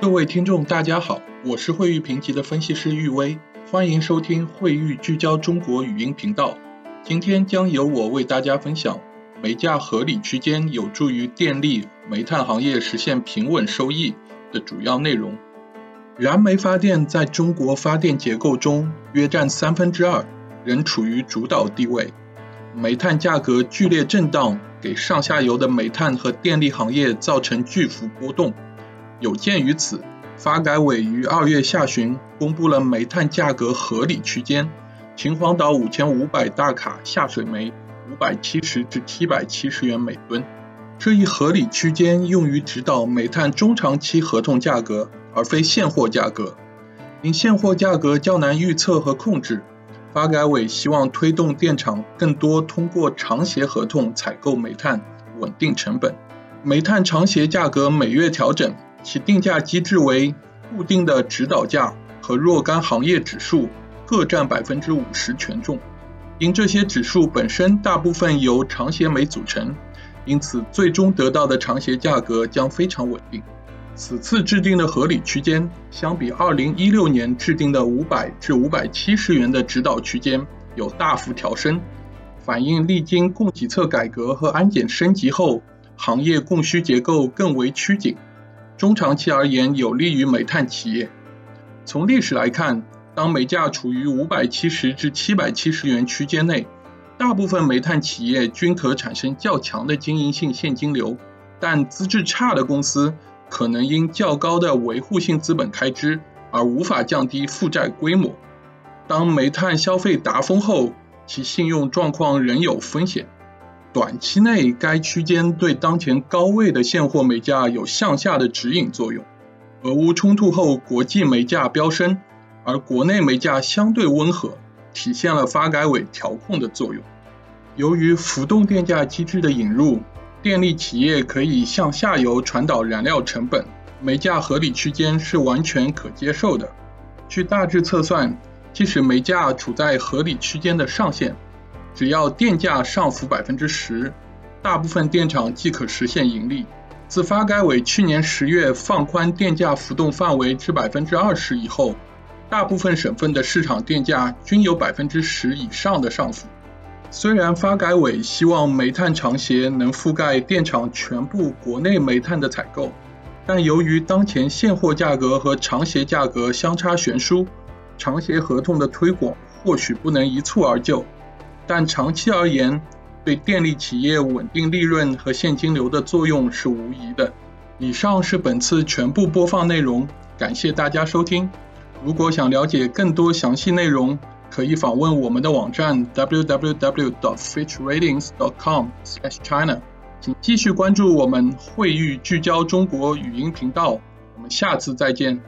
各位听众，大家好，我是汇誉评级的分析师玉威，欢迎收听汇誉聚焦中国语音频道。今天将由我为大家分享煤价合理区间有助于电力、煤炭行业实现平稳收益的主要内容。燃煤发电在中国发电结构中约占三分之二，仍处于主导地位。煤炭价格剧烈震荡，给上下游的煤炭和电力行业造成巨幅波动。有鉴于此，发改委于二月下旬公布了煤炭价格合理区间，秦皇岛五千五百大卡下水煤五百七十至七百七十元每吨。这一合理区间用于指导煤炭中长期合同价格，而非现货价格。因现货价格较难预测和控制，发改委希望推动电厂更多通过长协合同采购煤炭，稳定成本。煤炭长协价格每月调整。其定价机制为固定的指导价和若干行业指数各占百分之五十权重。因这些指数本身大部分由长协煤组成，因此最终得到的长协价格将非常稳定。此次制定的合理区间，相比二零一六年制定的五百至五百七十元的指导区间有大幅调升，反映历经供给侧改革和安检升级后，行业供需结构更为趋紧。中长期而言，有利于煤炭企业。从历史来看，当煤价处于五百七十至七百七十元区间内，大部分煤炭企业均可产生较强的经营性现金流，但资质差的公司可能因较高的维护性资本开支而无法降低负债规模。当煤炭消费达峰后，其信用状况仍有风险。短期内，该区间对当前高位的现货煤价有向下的指引作用。俄乌冲突后，国际煤价飙升，而国内煤价相对温和，体现了发改委调控的作用。由于浮动电价机制的引入，电力企业可以向下游传导燃料成本，煤价合理区间是完全可接受的。据大致测算，即使煤价处在合理区间的上限。只要电价上浮百分之十，大部分电厂即可实现盈利。自发改委去年十月放宽电价浮动范围至百分之二十以后，大部分省份的市场电价均有百分之十以上的上浮。虽然发改委希望煤炭长协能覆盖电厂全部国内煤炭的采购，但由于当前现货价格和长协价格相差悬殊，长协合同的推广或许不能一蹴而就。但长期而言，对电力企业稳定利润和现金流的作用是无疑的。以上是本次全部播放内容，感谢大家收听。如果想了解更多详细内容，可以访问我们的网站 www.fitchratings.com/china。请继续关注我们惠誉聚焦中国语音频道。我们下次再见。